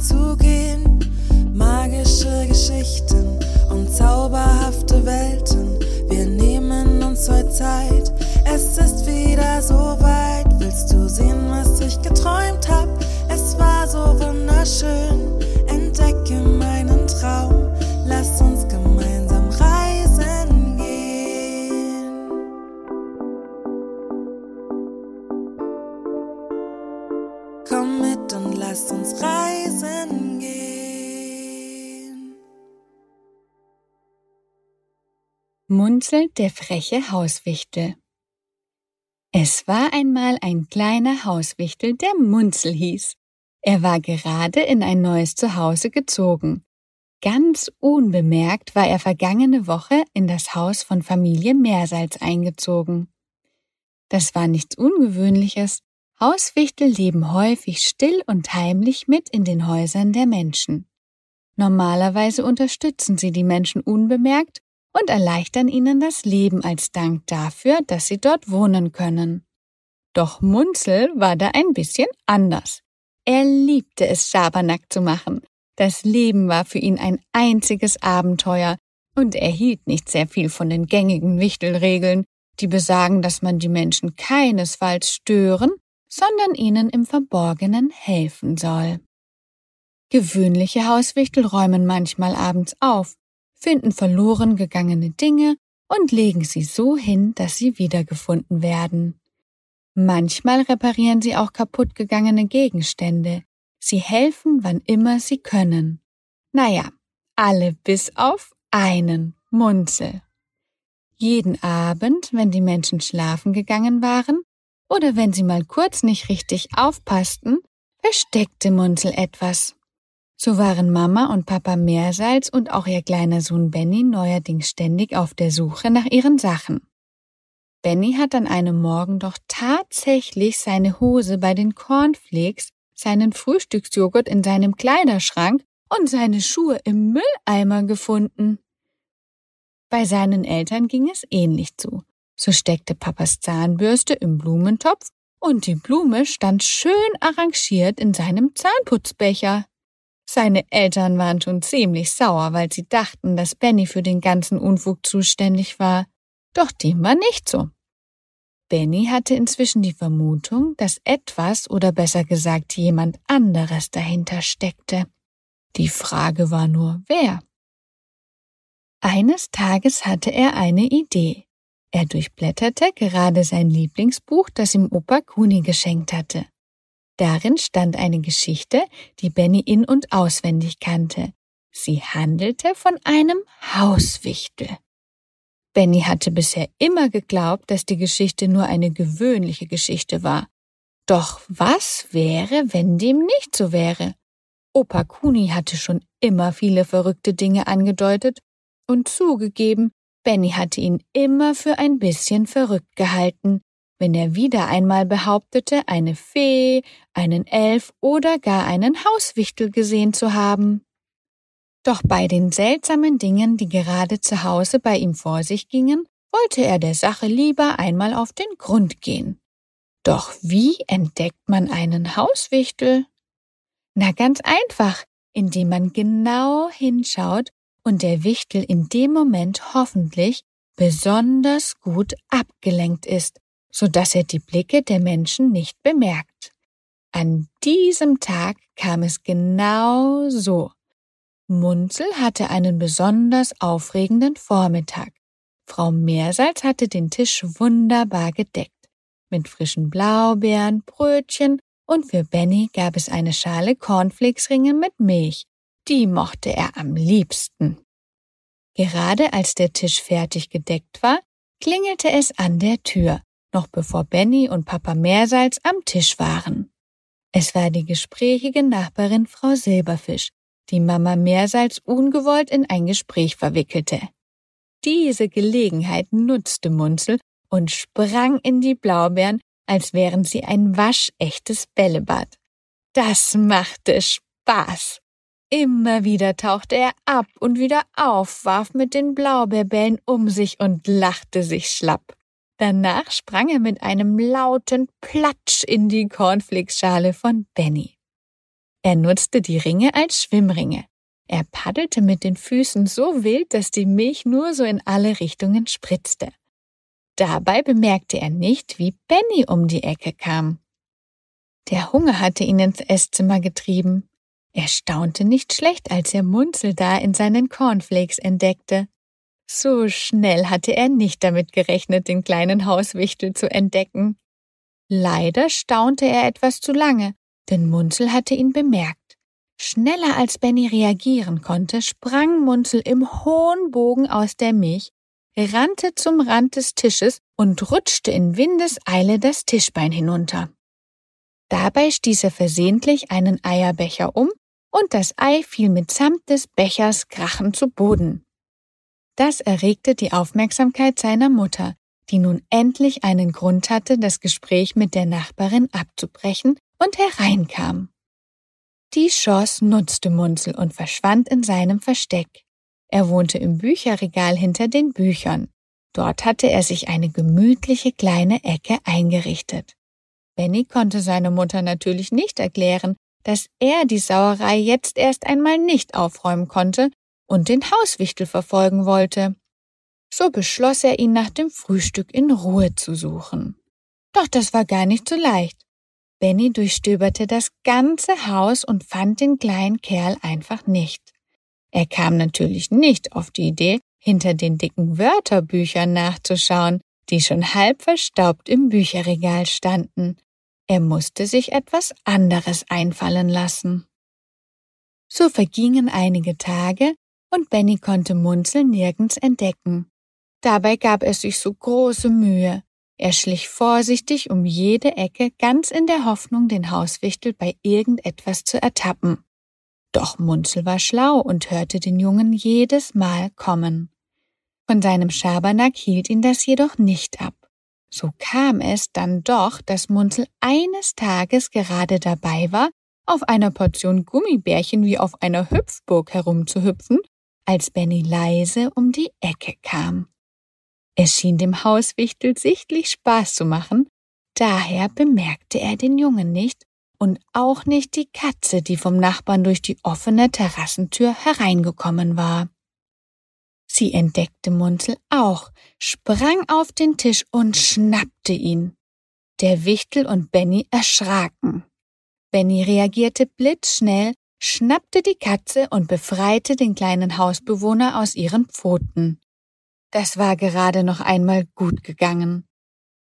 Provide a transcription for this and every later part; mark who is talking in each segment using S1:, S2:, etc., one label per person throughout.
S1: to Munzelt der freche Hauswichtel. Es war einmal ein kleiner Hauswichtel, der Munzel hieß. Er war gerade in ein neues Zuhause gezogen. Ganz unbemerkt war er vergangene Woche in das Haus von Familie Meersalz eingezogen. Das war nichts Ungewöhnliches. Hauswichtel leben häufig still und heimlich mit in den Häusern der Menschen. Normalerweise unterstützen sie die Menschen unbemerkt und erleichtern ihnen das Leben als Dank dafür, dass sie dort wohnen können. Doch Munzel war da ein bisschen anders. Er liebte es, Schabernack zu machen. Das Leben war für ihn ein einziges Abenteuer, und er hielt nicht sehr viel von den gängigen Wichtelregeln, die besagen, dass man die Menschen keinesfalls stören, sondern ihnen im Verborgenen helfen soll. Gewöhnliche Hauswichtel räumen manchmal abends auf, finden verloren gegangene Dinge und legen sie so hin, dass sie wiedergefunden werden. Manchmal reparieren sie auch kaputtgegangene Gegenstände. Sie helfen, wann immer sie können. Naja, alle bis auf einen Munzel. Jeden Abend, wenn die Menschen schlafen gegangen waren oder wenn sie mal kurz nicht richtig aufpassten, versteckte Munzel etwas. So waren Mama und Papa Meersalz und auch ihr kleiner Sohn Benny neuerdings ständig auf der Suche nach ihren Sachen. Benny hat an einem Morgen doch tatsächlich seine Hose bei den Cornflakes, seinen Frühstücksjoghurt in seinem Kleiderschrank und seine Schuhe im Mülleimer gefunden. Bei seinen Eltern ging es ähnlich zu. So steckte Papas Zahnbürste im Blumentopf und die Blume stand schön arrangiert in seinem Zahnputzbecher. Seine Eltern waren schon ziemlich sauer, weil sie dachten, dass Benny für den ganzen Unfug zuständig war. Doch dem war nicht so. Benny hatte inzwischen die Vermutung, dass etwas oder besser gesagt jemand anderes dahinter steckte. Die Frage war nur, wer? Eines Tages hatte er eine Idee. Er durchblätterte gerade sein Lieblingsbuch, das ihm Opa Kuni geschenkt hatte. Darin stand eine Geschichte, die Benny in und auswendig kannte. Sie handelte von einem Hauswichtel. Benny hatte bisher immer geglaubt, dass die Geschichte nur eine gewöhnliche Geschichte war. Doch was wäre, wenn dem nicht so wäre? Opa Kuni hatte schon immer viele verrückte Dinge angedeutet und zugegeben, Benny hatte ihn immer für ein bisschen verrückt gehalten, wenn er wieder einmal behauptete, eine Fee, einen Elf oder gar einen Hauswichtel gesehen zu haben. Doch bei den seltsamen Dingen, die gerade zu Hause bei ihm vor sich gingen, wollte er der Sache lieber einmal auf den Grund gehen. Doch wie entdeckt man einen Hauswichtel? Na ganz einfach, indem man genau hinschaut und der Wichtel in dem Moment hoffentlich besonders gut abgelenkt ist so dass er die Blicke der Menschen nicht bemerkt. An diesem Tag kam es genau so. Munzel hatte einen besonders aufregenden Vormittag. Frau Meersalz hatte den Tisch wunderbar gedeckt. Mit frischen Blaubeeren, Brötchen und für Benny gab es eine Schale Cornflakesringe mit Milch. Die mochte er am liebsten. Gerade als der Tisch fertig gedeckt war, klingelte es an der Tür noch bevor Benny und Papa Meersalz am Tisch waren. Es war die gesprächige Nachbarin Frau Silberfisch, die Mama Meersalz ungewollt in ein Gespräch verwickelte. Diese Gelegenheit nutzte Munzel und sprang in die Blaubeeren, als wären sie ein waschechtes Bällebad. Das machte Spaß. Immer wieder tauchte er ab und wieder auf, warf mit den Blaubeerbällen um sich und lachte sich schlapp. Danach sprang er mit einem lauten Platsch in die Cornflakes-Schale von Benny. Er nutzte die Ringe als Schwimmringe. Er paddelte mit den Füßen so wild, dass die Milch nur so in alle Richtungen spritzte. Dabei bemerkte er nicht, wie Benny um die Ecke kam. Der Hunger hatte ihn ins Esszimmer getrieben. Er staunte nicht schlecht, als er Munzel da in seinen Cornflakes entdeckte. So schnell hatte er nicht damit gerechnet, den kleinen Hauswichtel zu entdecken. Leider staunte er etwas zu lange, denn Munzel hatte ihn bemerkt. Schneller als Benny reagieren konnte, sprang Munzel im hohen Bogen aus der Milch rannte zum Rand des Tisches und rutschte in Windeseile das Tischbein hinunter. Dabei stieß er versehentlich einen Eierbecher um und das Ei fiel mitsamt des Bechers krachend zu Boden. Das erregte die Aufmerksamkeit seiner Mutter, die nun endlich einen Grund hatte, das Gespräch mit der Nachbarin abzubrechen und hereinkam. Die Chance nutzte Munzel und verschwand in seinem Versteck. Er wohnte im Bücherregal hinter den Büchern. Dort hatte er sich eine gemütliche kleine Ecke eingerichtet. Benny konnte seine Mutter natürlich nicht erklären, dass er die Sauerei jetzt erst einmal nicht aufräumen konnte und den Hauswichtel verfolgen wollte. So beschloss er ihn nach dem Frühstück in Ruhe zu suchen. Doch das war gar nicht so leicht. Benny durchstöberte das ganze Haus und fand den kleinen Kerl einfach nicht. Er kam natürlich nicht auf die Idee, hinter den dicken Wörterbüchern nachzuschauen, die schon halb verstaubt im Bücherregal standen. Er musste sich etwas anderes einfallen lassen. So vergingen einige Tage und Benny konnte Munzel nirgends entdecken. Dabei gab er sich so große Mühe. Er schlich vorsichtig um jede Ecke, ganz in der Hoffnung, den Hauswichtel bei irgendetwas zu ertappen. Doch Munzel war schlau und hörte den Jungen jedes Mal kommen. Von seinem Schabernack hielt ihn das jedoch nicht ab. So kam es dann doch, dass Munzel eines Tages gerade dabei war, auf einer Portion Gummibärchen wie auf einer Hüpfburg herumzuhüpfen, als Benny leise um die Ecke kam. Es schien dem Hauswichtel sichtlich Spaß zu machen, daher bemerkte er den Jungen nicht und auch nicht die Katze, die vom Nachbarn durch die offene Terrassentür hereingekommen war. Sie entdeckte Munzel auch, sprang auf den Tisch und schnappte ihn. Der Wichtel und Benny erschraken. Benny reagierte blitzschnell, schnappte die Katze und befreite den kleinen Hausbewohner aus ihren Pfoten. Das war gerade noch einmal gut gegangen.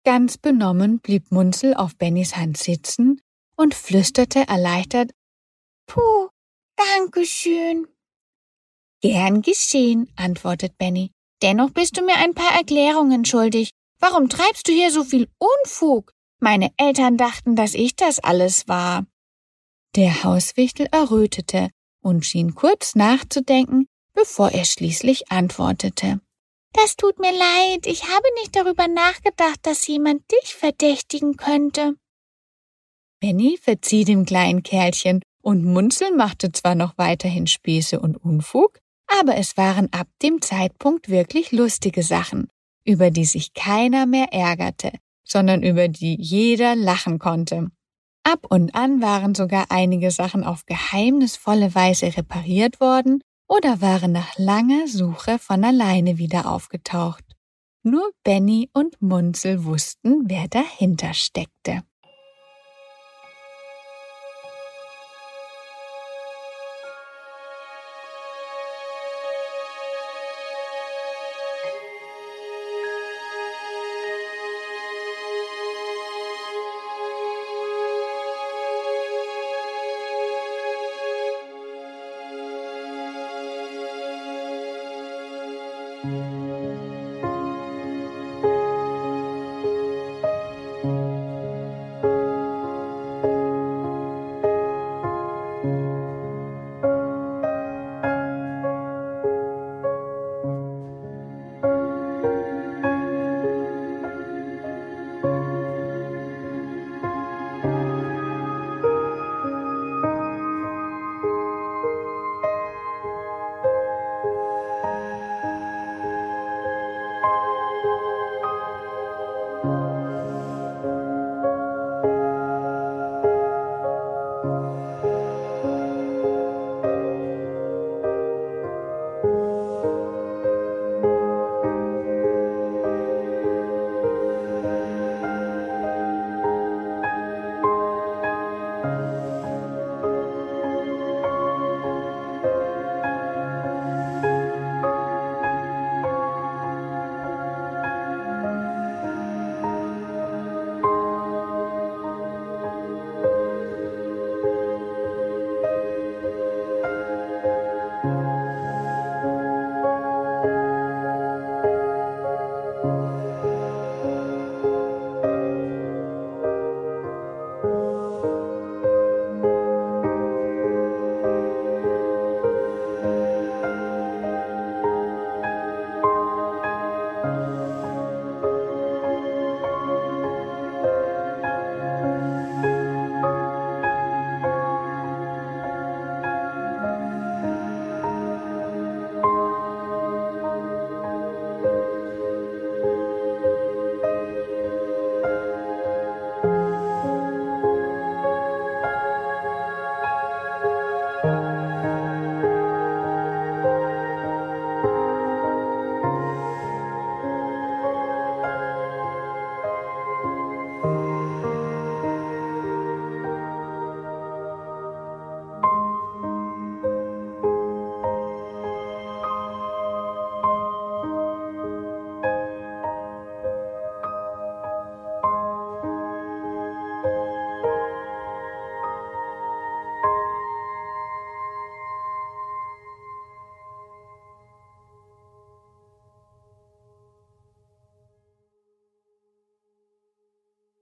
S1: Ganz benommen blieb Munzel auf Bennys Hand sitzen und flüsterte erleichtert Puh, danke schön. Gern geschehen, antwortet Benny. Dennoch bist du mir ein paar Erklärungen schuldig. Warum treibst du hier so viel Unfug? Meine Eltern dachten, dass ich das alles war. Der Hauswichtel errötete und schien kurz nachzudenken, bevor er schließlich antwortete. Das tut mir leid, ich habe nicht darüber nachgedacht, dass jemand dich verdächtigen könnte. Benny verzieh dem kleinen Kerlchen und Munzel machte zwar noch weiterhin Späße und Unfug, aber es waren ab dem Zeitpunkt wirklich lustige Sachen, über die sich keiner mehr ärgerte, sondern über die jeder lachen konnte. Ab und an waren sogar einige Sachen auf geheimnisvolle Weise repariert worden oder waren nach langer Suche von alleine wieder aufgetaucht. Nur Benny und Munzel wussten, wer dahinter steckte.